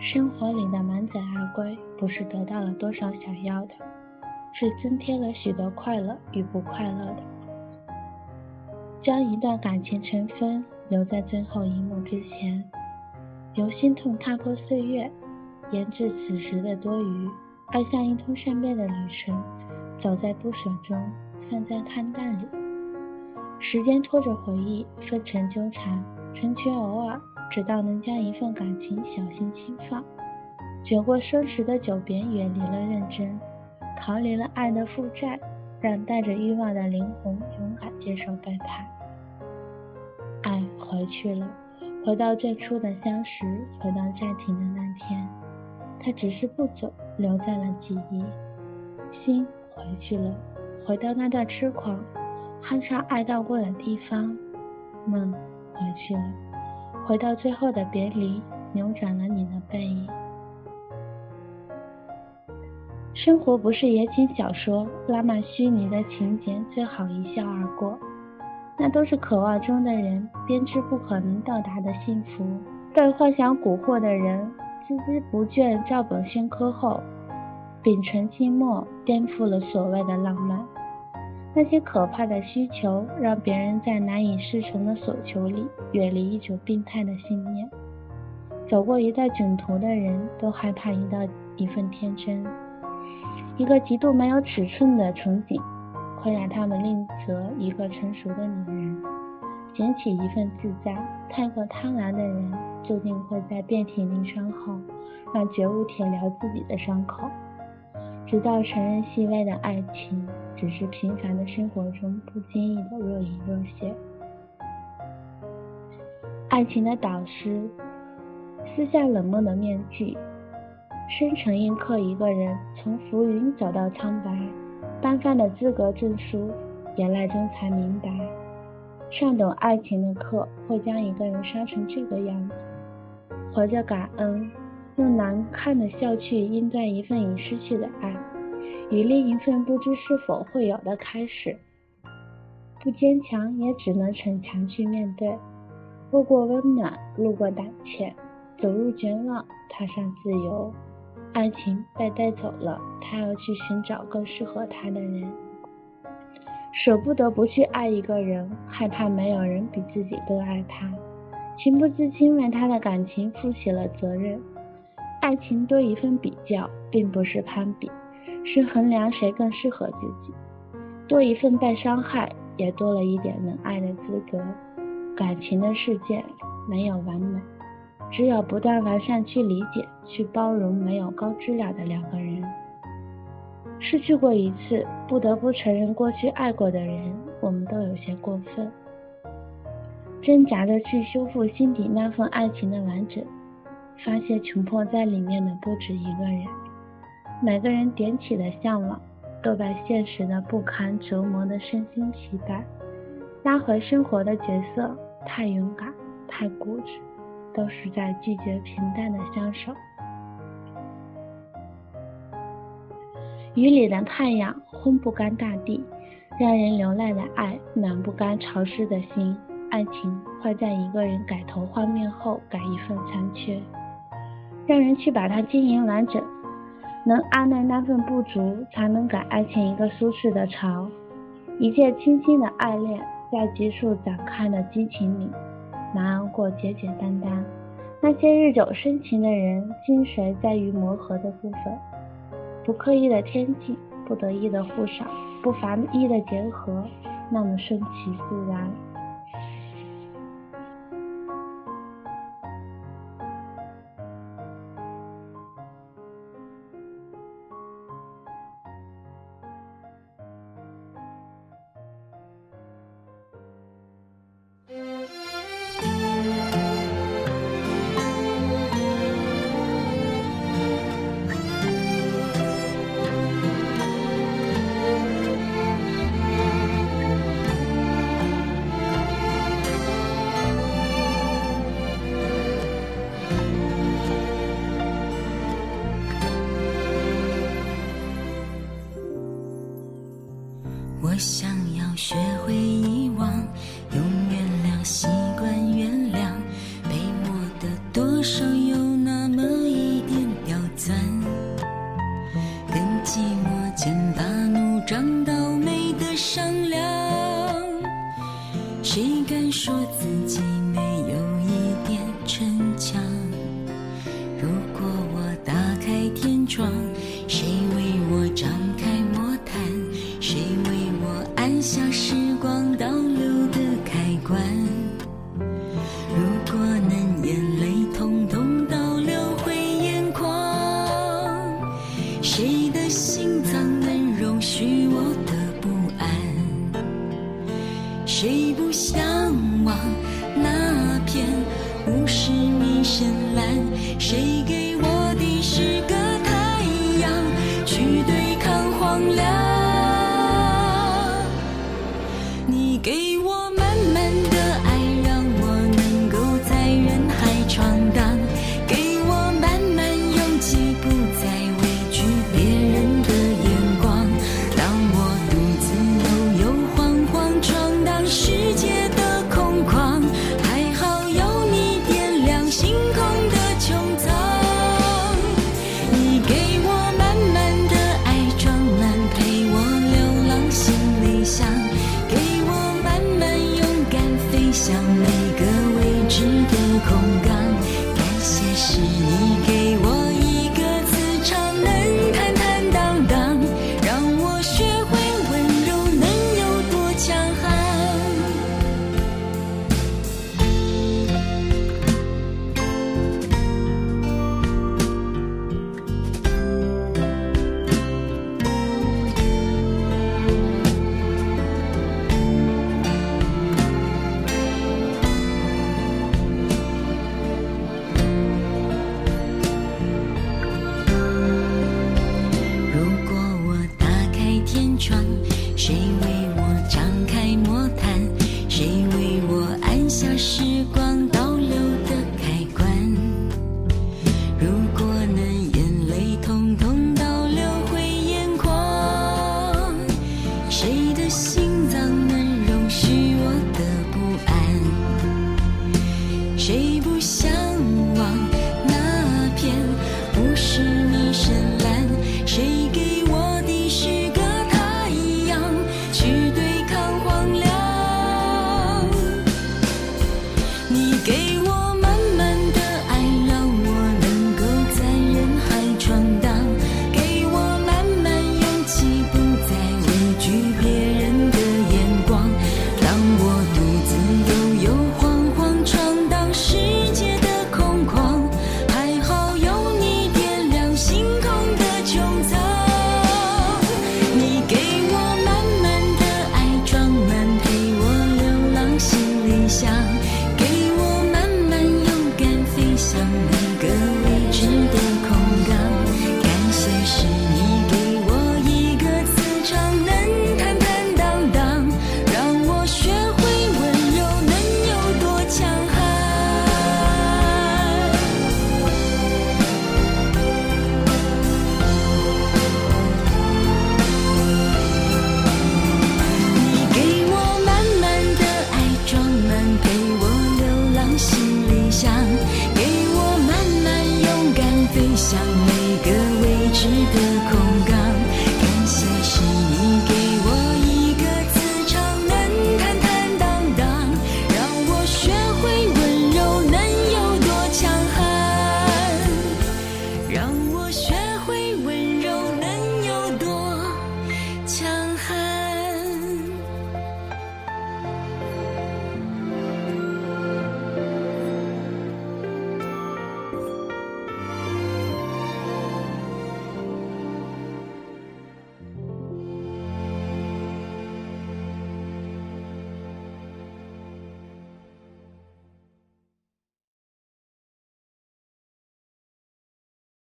生活里的满载而归，不是得到了多少想要的，是增添了许多快乐与不快乐的。将一段感情成分留在最后一幕之前，由心痛踏破岁月，研制此时的多余，爱像一通善变的旅程，走在不舍中，散在看淡里。时间拖着回忆，分层纠缠，成全偶尔。直到能将一份感情小心轻放，酒过生食的久别，远离了认真，逃离了爱的负债，让带着欲望的灵魂勇敢接受背叛。爱回去了，回到最初的相识，回到暂停的那天，他只是不走，留在了记忆。心回去了，回到那段痴狂，酣畅爱到过的地方。梦回去了。回到最后的别离，扭转了你的背影。生活不是言情小说，拉满虚拟的情节，最好一笑而过。那都是渴望中的人编织不可能到达的幸福。被幻想蛊惑的人，孜孜不倦照本宣科后，秉承寂寞，颠覆了所谓的浪漫。那些可怕的需求，让别人在难以适从的索求里，远离一种病态的信念。走过一段囧途的人，都害怕一道一份天真。一个极度没有尺寸的憧憬，会让他们吝啬一个成熟的女人，捡起一份自在。太过贪婪的人，注定会在遍体鳞伤后，让觉悟铁疗自己的伤口。直到承认细微的爱情，只是平凡的生活中不经意的若隐若现。爱情的导师撕下冷漠的面具，深沉印刻一个人从浮云走到苍白。颁发的资格证书，眼泪中才明白，上懂爱情的课会将一个人伤成这个样子。活着感恩。用难看的笑去应对一份已失去的爱，与另一份不知是否会有的开始。不坚强，也只能逞强去面对。路过温暖，路过胆怯，走入绝望，踏上自由。爱情被带走了，他要去寻找更适合他的人。舍不得不去爱一个人，害怕没有人比自己更爱他，情不自禁为他的感情负起了责任。爱情多一份比较，并不是攀比，是衡量谁更适合自己。多一份被伤害，也多了一点能爱的资格。感情的世界没有完美，只有不断完善去理解、去包容没有高质量的两个人。失去过一次，不得不承认过去爱过的人，我们都有些过分，挣扎着去修复心底那份爱情的完整。发现穷迫在里面的不止一个人，每个人点起的向往，都被现实的不堪折磨的身心疲惫。拉回生活的角色，太勇敢，太固执，都是在拒绝平淡的相守。雨里的太阳烘不干大地，让人流泪的爱暖不干潮湿的心。爱情会在一个人改头换面后，改一份残缺。让人去把它经营完整，能安慰那份不足，才能给爱情一个舒适的巢。一切轻轻的爱恋，在急速展开的激情里，难熬过简简单单。那些日久生情的人，精髓在于磨合的部分。不刻意的添进，不得意的互赏，不繁意的结合，那么顺其自然。多少有那么一点刁钻，跟寂寞剑拔弩张到没得商量。谁敢说自己没有一点逞强？如果我打开天窗，谁为我张？你给我们。是你给